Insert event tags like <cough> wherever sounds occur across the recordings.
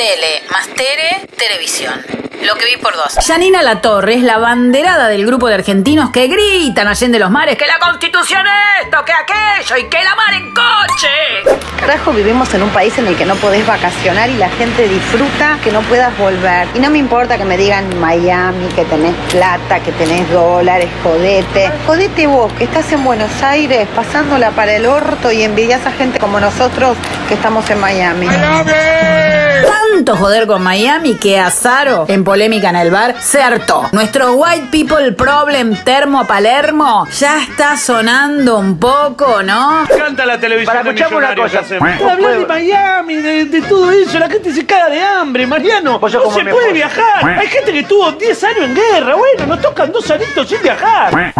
Tele más Tere, televisión. Lo que vi por dos. Janina Latorre es la banderada del grupo de argentinos que gritan allende los mares que la constitución es esto, que aquello y que la mar en coche. Carajo, vivimos en un país en el que no podés vacacionar y la gente disfruta que no puedas volver. Y no me importa que me digan Miami, que tenés plata, que tenés dólares, jodete. Jodete vos, que estás en Buenos Aires pasándola para el orto y envidias a gente como nosotros que estamos en Miami. Tanto joder con Miami que Azaro, en polémica en el bar, se hartó. Nuestro White People Problem Termo Palermo ya está sonando un poco, ¿no? Canta la televisión Para escuchar una cosa. Hablar de. Miami, de, de todo eso, la gente se caga de hambre, Mariano. No como se puede viajar. Hay gente que tuvo 10 años en guerra. Bueno, nos tocan dos añitos sin viajar.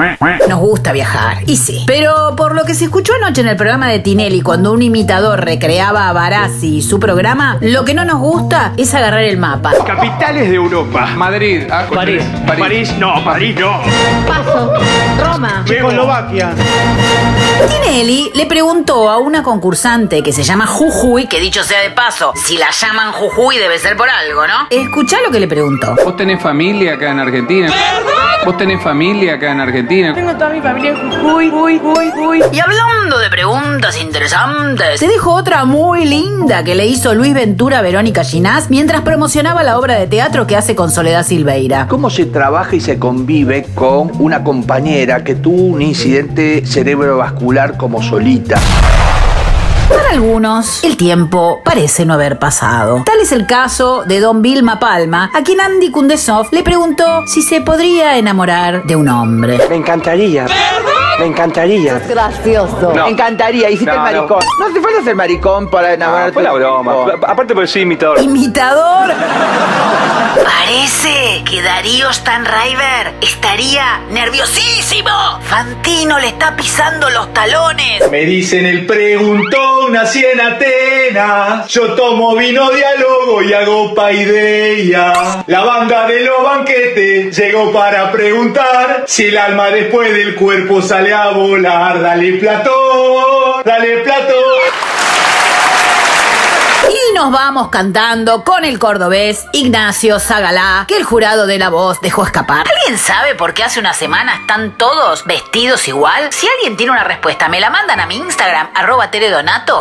Nos gusta viajar, y sí. Pero por lo que se escuchó anoche en el programa de Tinelli, cuando un imitador recreaba a Barassi y su programa, lo que no nos gusta es agarrar el mapa. Capitales de Europa. Madrid. ah, París. París. París, no, París no. Paso. Roma. Checoslovaquia. Tinelli le preguntó a una concursante que se llama Jujuy, que dicho sea de paso, si la llaman Jujuy debe ser por algo, ¿no? Escuchá lo que le preguntó. ¿Vos tenés familia acá en Argentina? ¿Vos tenés familia acá en Argentina? Tengo toda mi familia en Jujuy, uy, uy, uy. Y hablando de preguntas interesantes, te dejo otra muy linda que le hizo Luis Ventura a Verónica Ginás mientras promocionaba la obra de teatro que hace con Soledad Silveira. ¿Cómo se trabaja y se convive con una compañera que tuvo un incidente cerebrovascular como solita? Para algunos, el tiempo parece no haber pasado. Tal es el caso de don Vilma Palma, a quien Andy Kundesov le preguntó si se podría enamorar de un hombre. Me encantaría. Me encantaría. Gracioso. Me encantaría. Hiciste No, el maricón. No. hace falta ser maricón para enamorarte. fue la de un broma. tipo. Aparte porque soy imitador. ¿Imitador? <laughs> Parece que Darío Stanraiver estaría nerviosísimo. Fantino le está pisando los talones. Me dicen el preguntón, nací en Atenas. Yo tomo vino diálogo y hago paideia. La banda de los banquetes llegó para preguntar si el alma después del cuerpo sale a volar. Dale Platón, dale Platón. Y nos vamos cantando con el cordobés Ignacio Zagalá, que el jurado de la voz dejó escapar. ¿Alguien sabe por qué hace una semana están todos vestidos igual? Si alguien tiene una respuesta, me la mandan a mi Instagram, arroba teledonato.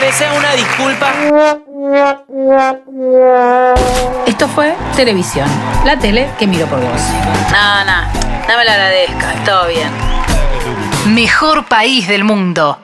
Mereces una disculpa. Esto fue televisión, la tele que miro por vos. No, no, no me lo agradezca, todo bien. Mejor país del mundo.